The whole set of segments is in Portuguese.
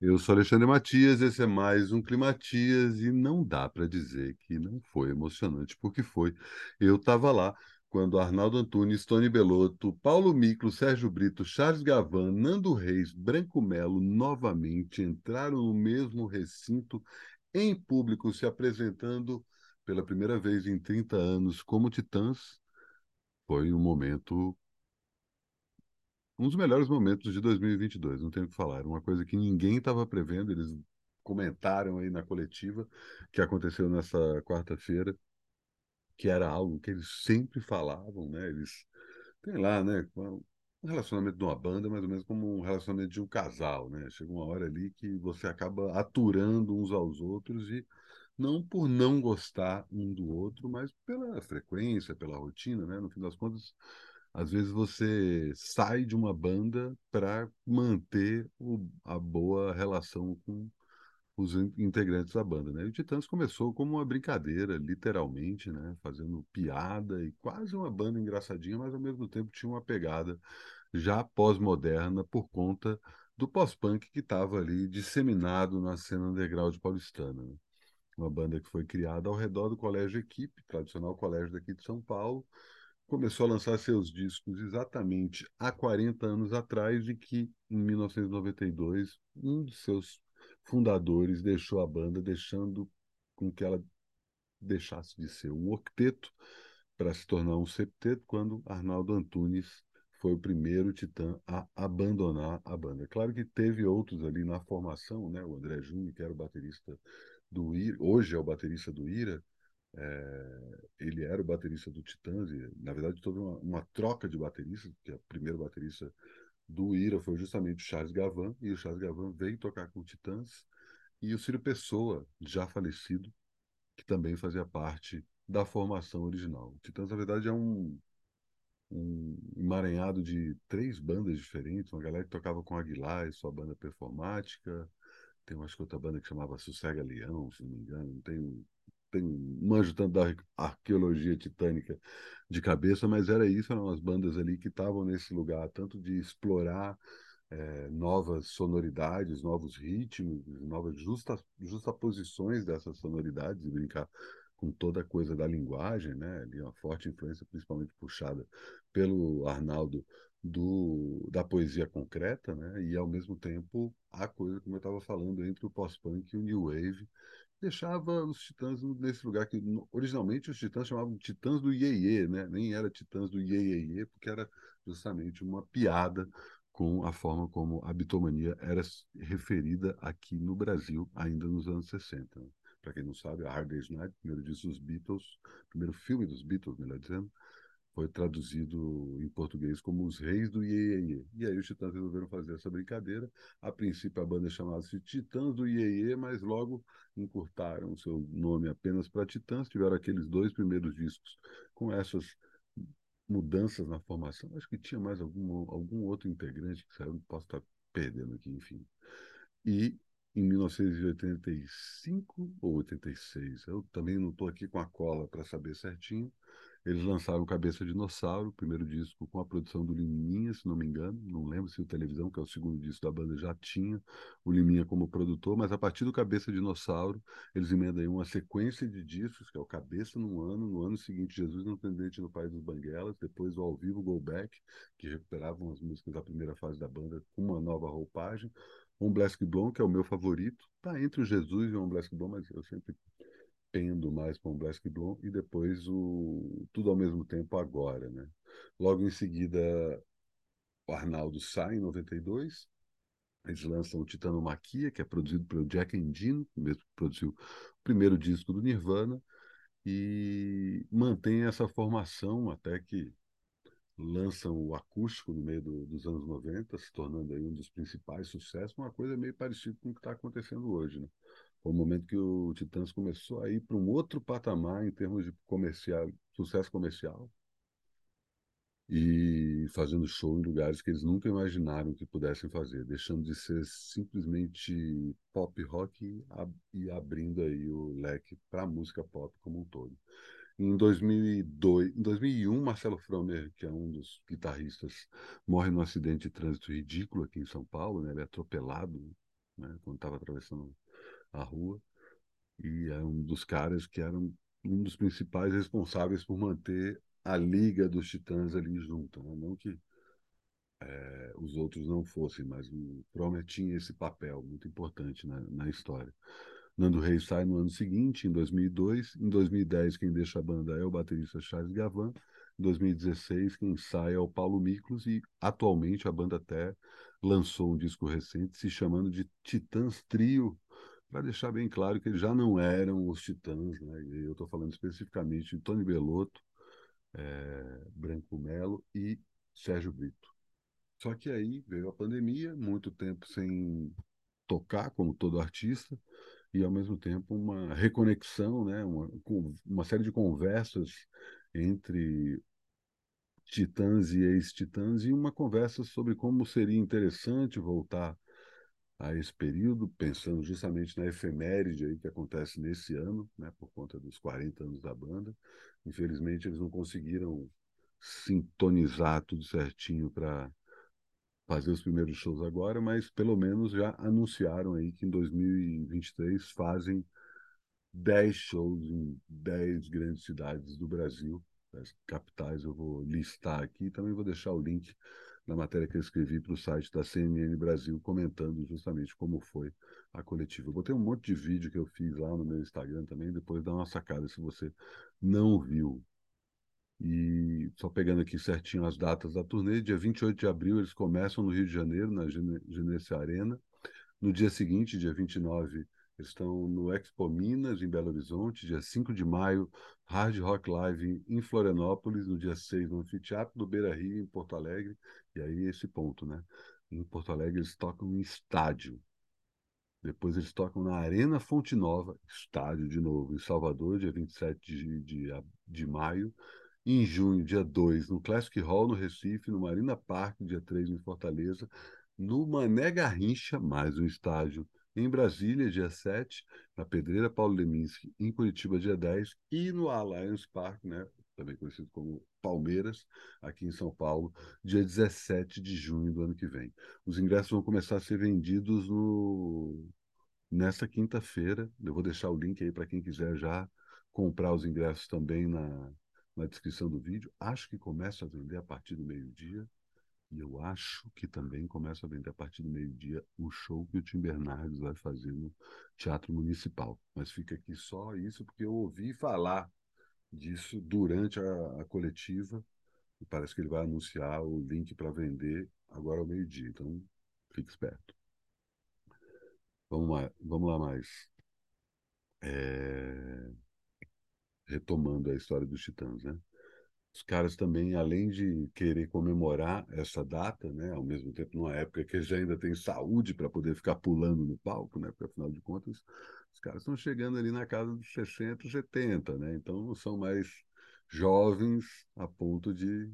Eu sou Alexandre Matias, esse é mais um Climatias e não dá para dizer que não foi emocionante, porque foi. Eu estava lá quando Arnaldo Antunes, Tony Belotto, Paulo Miclo, Sérgio Brito, Charles Gavan, Nando Reis, Branco Melo novamente entraram no mesmo recinto em público se apresentando pela primeira vez em 30 anos como Titãs. Foi um momento um dos melhores momentos de 2022, não tenho o que falar. Era uma coisa que ninguém estava prevendo, eles comentaram aí na coletiva que aconteceu nessa quarta-feira, que era algo que eles sempre falavam, né? Eles têm lá, né, um relacionamento de uma banda, mais ou menos como um relacionamento de um casal, né? Chega uma hora ali que você acaba aturando uns aos outros e não por não gostar um do outro, mas pela frequência, pela rotina, né? No fim das contas, às vezes você sai de uma banda para manter o, a boa relação com os integrantes da banda, né? E o Titãs começou como uma brincadeira, literalmente, né? Fazendo piada e quase uma banda engraçadinha, mas ao mesmo tempo tinha uma pegada já pós-moderna por conta do pós-punk que estava ali disseminado na cena underground paulistana. Né? Uma banda que foi criada ao redor do Colégio Equipe, tradicional colégio daqui de São Paulo, começou a lançar seus discos exatamente há 40 anos atrás e que, em 1992, um de seus fundadores deixou a banda, deixando com que ela deixasse de ser um octeto para se tornar um septeto, quando Arnaldo Antunes foi o primeiro titã a abandonar a banda. Claro que teve outros ali na formação, né? O André Júnior, que era o baterista do Ira, hoje é o baterista do Ira, é, ele era o baterista do Titãs, e, na verdade, toda uma, uma troca de bateristas, porque o primeiro baterista do Ira foi justamente o Charles Gavan, e o Charles Gavan veio tocar com o Titãs, e o Ciro Pessoa, já falecido, que também fazia parte da formação original. O Titãs, na verdade, é um, um emaranhado de três bandas diferentes, uma galera que tocava com Aguilar e sua banda performática, tem uma outra banda que chamava Sossega Leão, se não me engano, tem tem manjo tanto da arqueologia titânica de cabeça, mas era isso, eram as bandas ali que estavam nesse lugar, tanto de explorar é, novas sonoridades, novos ritmos, novas justa, justaposições dessas sonoridades e brincar com toda a coisa da linguagem, né? Ali uma forte influência, principalmente puxada pelo Arnaldo do, da poesia concreta, né? E ao mesmo tempo a coisa, como eu estava falando, entre o pós-punk e o new wave, deixava os Titãs nesse lugar que originalmente os Titãs chamavam Titãs do Iê, né? Nem era Titãs do Iê, porque era justamente uma piada com a forma como a bitomania era referida aqui no Brasil ainda nos anos 60. Né? Para quem não sabe, a Hard Day's Night, primeiro disco dos Beatles, primeiro filme dos Beatles, melhor dizendo, foi traduzido em português como Os Reis do Iê, E aí os Titãs resolveram fazer essa brincadeira. A princípio a banda chamava-se Titãs do Iê, mas logo encurtaram seu nome apenas para Titãs. Tiveram aqueles dois primeiros discos com essas mudanças na formação. Acho que tinha mais algum, algum outro integrante que saiu, posso estar perdendo aqui, enfim. E em 1985 ou 86, eu também não estou aqui com a cola para saber certinho, eles lançaram Cabeça Dinossauro, o primeiro disco com a produção do Liminha, se não me engano. Não lembro se o Televisão, que é o segundo disco da banda, já tinha o Liminha como produtor, mas a partir do Cabeça Dinossauro, eles emendam aí uma sequência de discos, que é o Cabeça num ano, no ano seguinte Jesus no Tendente no País dos Banguelas, depois o Ao Vivo Go Back, que recuperavam as músicas da primeira fase da banda com uma nova roupagem. Um Black Blonde, que é o meu favorito, tá entre o Jesus e o Um Black Blonde, mas eu sempre pendo mais para um Black Blonde e depois o Tudo ao mesmo tempo agora, né? Logo em seguida, o Arnaldo sai em 92. Eles lançam o Titanomaquia, que é produzido pelo Jack Endino, mesmo que produziu o primeiro disco do Nirvana, e mantém essa formação até que lançam o acústico no meio do, dos anos 90, se tornando aí um dos principais sucessos, uma coisa meio parecida com o que está acontecendo hoje, né? Foi o momento que o Titãs começou a ir para um outro patamar em termos de comercial, sucesso comercial e fazendo show em lugares que eles nunca imaginaram que pudessem fazer, deixando de ser simplesmente pop rock e abrindo aí o leque para a música pop como um todo. Em 2002, em 2001, Marcelo Fromer, que é um dos guitarristas, morre num acidente de trânsito ridículo aqui em São Paulo, né? Ele é atropelado né, quando estava atravessando a rua, e é um dos caras que era um, dos principais responsáveis por manter a liga dos Titãs ali junto, né? não que é, os outros não fossem, mas o Promer tinha esse papel muito importante na, na história. Nando Reis sai no ano seguinte, em 2002. Em 2010, quem deixa a banda é o baterista Charles Gavan. Em 2016, quem sai é o Paulo Miklos. E atualmente a banda até lançou um disco recente se chamando de Titãs Trio, para deixar bem claro que eles já não eram os Titãs. Né? Eu estou falando especificamente de Tony Belotto, é, Branco Melo e Sérgio Brito. Só que aí veio a pandemia, muito tempo sem tocar, como todo artista, e ao mesmo tempo uma reconexão, né? uma, uma série de conversas entre titãs e ex-titãs, e uma conversa sobre como seria interessante voltar a esse período, pensando justamente na efeméride aí que acontece nesse ano, né, por conta dos 40 anos da banda. Infelizmente, eles não conseguiram sintonizar tudo certinho para fazer os primeiros shows agora, mas pelo menos já anunciaram aí que em 2023 fazem 10 shows em 10 grandes cidades do Brasil, as capitais eu vou listar aqui, também vou deixar o link na matéria que eu escrevi para o site da CNN Brasil, comentando justamente como foi a coletiva. Eu botei um monte de vídeo que eu fiz lá no meu Instagram também, depois dá uma sacada se você não viu. E só pegando aqui certinho as datas da turnê, dia 28 de abril eles começam no Rio de Janeiro, na Genesse Arena. No dia seguinte, dia 29, eles estão no Expo Minas, em Belo Horizonte. Dia 5 de maio, Hard Rock Live em Florianópolis. No dia 6, no Anfiteatro do Beira Rio, em Porto Alegre. E aí esse ponto, né? Em Porto Alegre eles tocam em estádio. Depois eles tocam na Arena Fonte Nova, estádio de novo, em Salvador, dia 27 de, de, de maio. Em junho, dia 2, no Classic Hall, no Recife, no Marina Park, dia 3, em Fortaleza, no Mané Garrincha, mais um estádio, em Brasília, dia 7, na Pedreira Paulo Leminski, em Curitiba, dia 10, e no Alliance Park, né, também conhecido como Palmeiras, aqui em São Paulo, dia 17 de junho do ano que vem. Os ingressos vão começar a ser vendidos no... nesta quinta-feira. Eu vou deixar o link aí para quem quiser já comprar os ingressos também na, na descrição do vídeo. Acho que começa a vender a partir do meio-dia. E eu acho que também começa a vender a partir do meio-dia o show que o Tim Bernardes vai fazer no Teatro Municipal. Mas fica aqui só isso, porque eu ouvi falar disso durante a, a coletiva. E parece que ele vai anunciar o link para vender agora ao meio-dia. Então, fique esperto. Vamos lá, vamos lá mais. É retomando a história dos Titãs, né? Os caras também, além de querer comemorar essa data, né, ao mesmo tempo numa época que já ainda tem saúde para poder ficar pulando no palco, né, porque afinal de contas os caras estão chegando ali na casa dos 60, 70, né? Então não são mais jovens a ponto de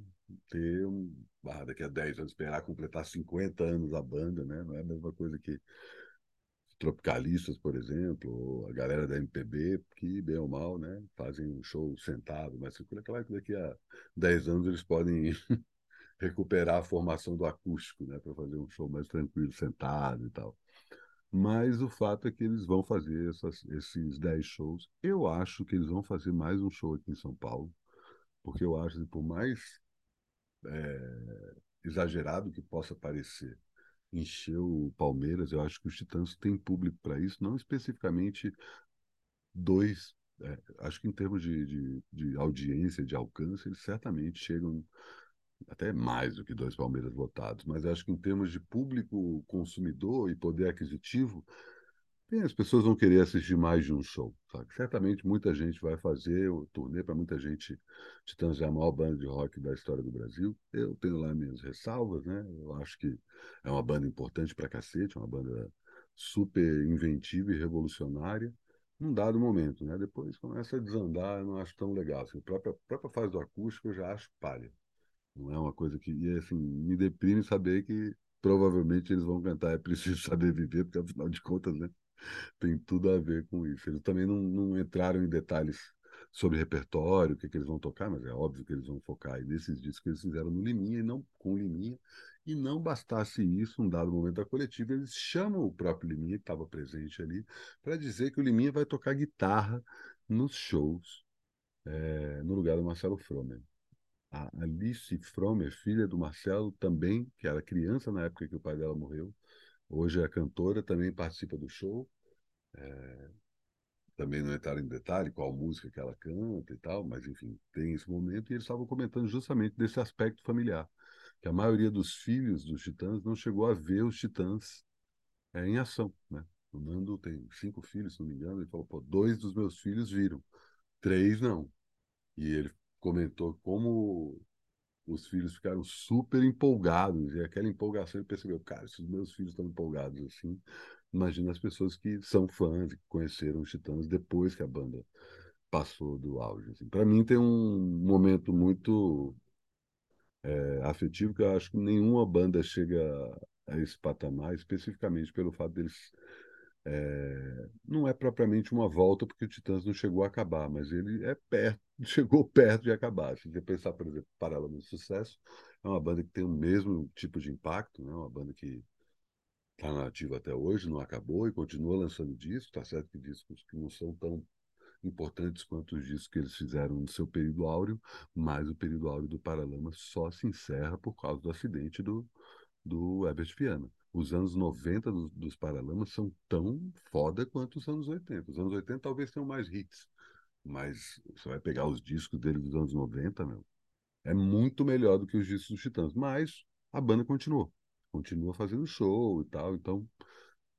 ter um, ah, daqui a 10 anos esperar completar 50 anos a banda, né? Não é a mesma coisa que tropicalistas, por exemplo, ou a galera da MPB, que, bem ou mal, né, fazem um show sentado, mas é claro que daqui a 10 anos eles podem recuperar a formação do acústico, né, para fazer um show mais tranquilo, sentado e tal. Mas o fato é que eles vão fazer essas, esses 10 shows. Eu acho que eles vão fazer mais um show aqui em São Paulo, porque eu acho que, por mais é, exagerado que possa parecer, encheu o Palmeiras. Eu acho que os Titãs têm público para isso, não especificamente dois. É, acho que em termos de, de, de, audiência, de alcance, eles certamente chegam até mais do que dois Palmeiras votados, mas acho que em termos de público consumidor e poder aquisitivo, as pessoas vão querer assistir mais de um show. Sabe? Certamente muita gente vai fazer o turnê para muita gente. Titãs é a maior banda de rock da história do Brasil. Eu tenho lá minhas ressalvas, né? Eu acho que é uma banda importante para cacete, uma banda super inventiva e revolucionária num dado momento, né? Depois começa a desandar, eu não acho tão legal. Assim, a, própria, a própria fase do acústico eu já acho palha. Não é uma coisa que. E assim, me deprime saber que provavelmente eles vão cantar É Preciso Saber Viver, porque afinal de contas, né? tem tudo a ver com isso. Eles também não, não entraram em detalhes sobre repertório, o que, que eles vão tocar, mas é óbvio que eles vão focar aí nesses discos que eles fizeram no Liminha e não com Liminha. E não bastasse isso, um dado momento da coletiva, eles chamam o próprio Liminha, que estava presente ali, para dizer que o Liminha vai tocar guitarra nos shows, é, no lugar do Marcelo Fromer. A Alice Fromer, filha do Marcelo, também, que era criança na época que o pai dela morreu, hoje é cantora, também participa do show. É, também não entraram em detalhe qual música que ela canta e tal, mas enfim, tem esse momento e eles estavam comentando justamente desse aspecto familiar, que a maioria dos filhos dos Titãs não chegou a ver os Titãs é, em ação, né? O Nando tem cinco filhos, se não me engano, ele falou, pô, dois dos meus filhos viram, três não. E ele comentou como os filhos ficaram super empolgados, e aquela empolgação ele percebeu, cara, se os meus filhos estão empolgados assim, imagina as pessoas que são fãs que conheceram os Titãs depois que a banda passou do auge. Assim. Para mim tem um momento muito é, afetivo que eu acho que nenhuma banda chega a esse patamar, especificamente pelo fato deles é, não é propriamente uma volta porque o Titãs não chegou a acabar, mas ele é perto, chegou perto de acabar. Se você pensar, por exemplo, Paralama de Sucesso, é uma banda que tem o mesmo tipo de impacto, né? uma banda que está nativa até hoje, não acabou e continua lançando discos, tá certo que discos que não são tão importantes quanto os discos que eles fizeram no seu período áureo, mas o período áureo do Paralama só se encerra por causa do acidente do, do Herbert Viana. Os anos 90 dos, dos Paralamas são tão foda quanto os anos 80. Os anos 80 talvez tenham mais hits, mas você vai pegar os discos deles dos anos 90, meu, é muito melhor do que os discos dos Titãs, mas a banda continuou continua fazendo show e tal, então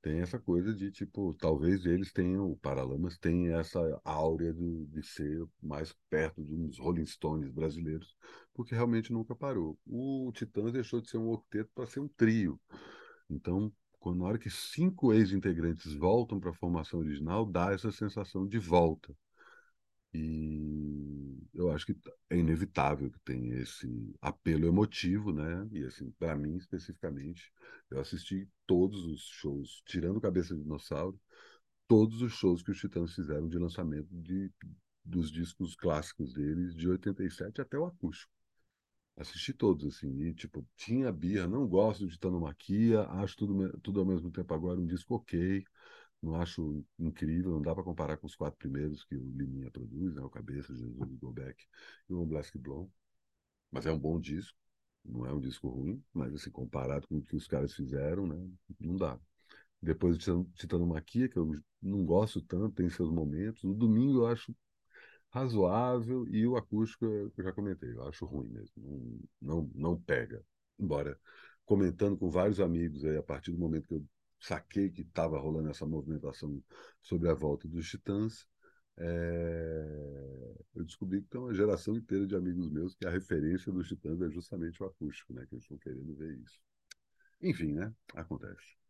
tem essa coisa de tipo, talvez eles tenham, o Paralamas tenha essa áurea de, de ser mais perto uns Rolling Stones brasileiros, porque realmente nunca parou. O Titãs deixou de ser um octeto para ser um trio. Então, quando, na hora que cinco ex-integrantes voltam para a formação original, dá essa sensação de volta. E eu acho que é inevitável que tenha esse apelo emotivo, né? E assim, para mim especificamente, eu assisti todos os shows, tirando Cabeça de Dinossauro, todos os shows que os Titãs fizeram de lançamento de, dos discos clássicos deles, de 87 até o acústico. Assisti todos, assim, e tipo, tinha birra, não gosto de Titanomaquia, acho tudo, tudo ao mesmo tempo agora um disco ok, não acho incrível, não dá para comparar com os quatro primeiros que o Liminha produz, né? o Cabeça, Jesus, o Gobeck e o Blask Blom. Mas é um bom disco, não é um disco ruim, mas assim, comparado com o que os caras fizeram, né? não dá. Depois de Titanomaquia, que eu não gosto tanto, tem seus momentos. O Domingo eu acho razoável e o acústico eu já comentei, eu acho ruim mesmo, não, não, não pega. Embora comentando com vários amigos aí, a partir do momento que eu saquei que estava rolando essa movimentação sobre a volta dos Titãs, é... eu descobri que tem uma geração inteira de amigos meus que a referência dos Titãs é justamente o acústico, né? Que eles estão querendo ver isso. Enfim, né? Acontece.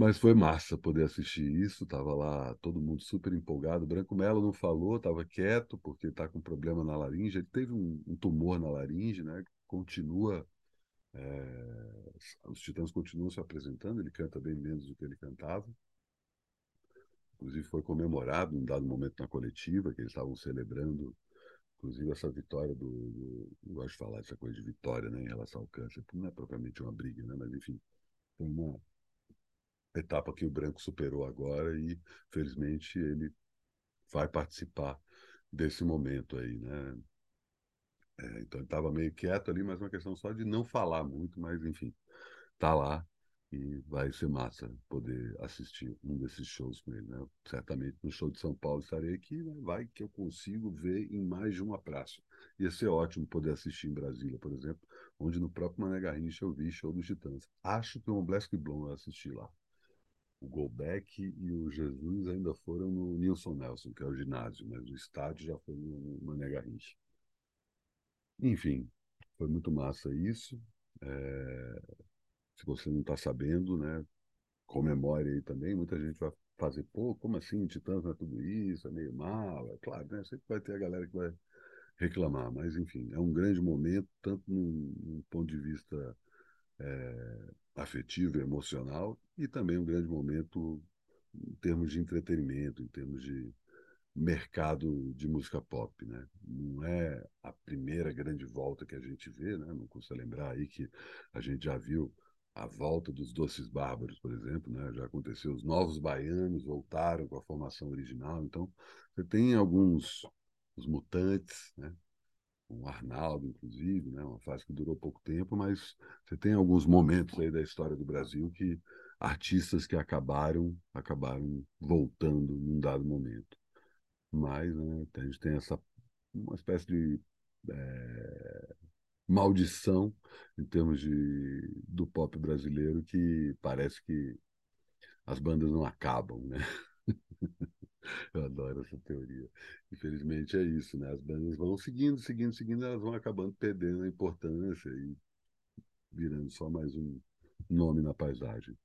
Mas foi massa poder assistir isso, tava lá todo mundo super empolgado. Branco Melo não falou, estava quieto porque está com problema na laringe. Ele teve um, um tumor na laringe, né? Continua é, os Titãs continuam se apresentando, ele canta bem menos do que ele cantava. Inclusive foi comemorado em um dado momento na coletiva, que eles estavam celebrando, inclusive, essa vitória do, do. Não gosto de falar dessa coisa de vitória né, em relação ao câncer, não é propriamente uma briga, né, mas enfim, foi uma etapa que o Branco superou agora e, felizmente, ele vai participar desse momento aí, né? É, então ele estava meio quieto ali, mas uma questão só de não falar muito, mas enfim, tá lá e vai ser massa poder assistir um desses shows com ele, né? Certamente no show de São Paulo estarei aqui, né? vai que eu consigo ver em mais de uma praça. Ia ser ótimo poder assistir em Brasília, por exemplo, onde no próprio Mané Garrincha eu vi show dos Titãs. Acho que o Black Blom eu assisti lá. O Golbeck e o Jesus ainda foram no Nilson Nelson, que é o ginásio, mas o estádio já foi no Mané Garrincha. Enfim, foi muito massa isso. É... Se você não está sabendo, né, comemore aí também. Muita gente vai fazer, pô, como assim? Titãs não é tudo isso, é meio mal. É claro, né? Sempre vai ter a galera que vai reclamar, mas enfim, é um grande momento, tanto num ponto de vista é, afetivo emocional, e também um grande momento em termos de entretenimento, em termos de mercado de música pop, né? Não é a primeira grande volta que a gente vê, né? Não custa lembrar aí que a gente já viu a volta dos Doces Bárbaros, por exemplo, né? Já aconteceu, os Novos Baianos voltaram com a formação original, então você tem alguns os Mutantes, né? O Arnaldo, inclusive, né? uma fase que durou pouco tempo, mas você tem alguns momentos aí da história do Brasil que artistas que acabaram acabaram voltando num dado momento. Mas né, a gente tem essa uma espécie de é, maldição em termos de, do pop brasileiro que parece que as bandas não acabam, né? Eu adoro essa teoria. Infelizmente é isso, né? As bandas vão seguindo, seguindo, seguindo, elas vão acabando perdendo a importância e virando só mais um nome na paisagem.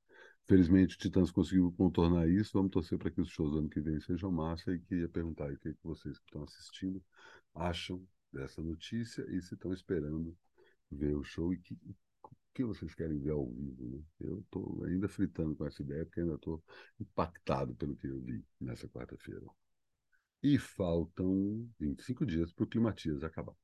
Felizmente, o Titãs conseguiu contornar isso. Vamos torcer para que os shows do ano que vem sejam massa. E queria perguntar o que, que vocês que estão assistindo acham dessa notícia e se estão esperando ver o show e que, que vocês querem ver ao vivo. Né? Eu estou ainda fritando com essa ideia, porque ainda estou impactado pelo que eu vi nessa quarta-feira. E faltam 25 dias para o Climatias acabar.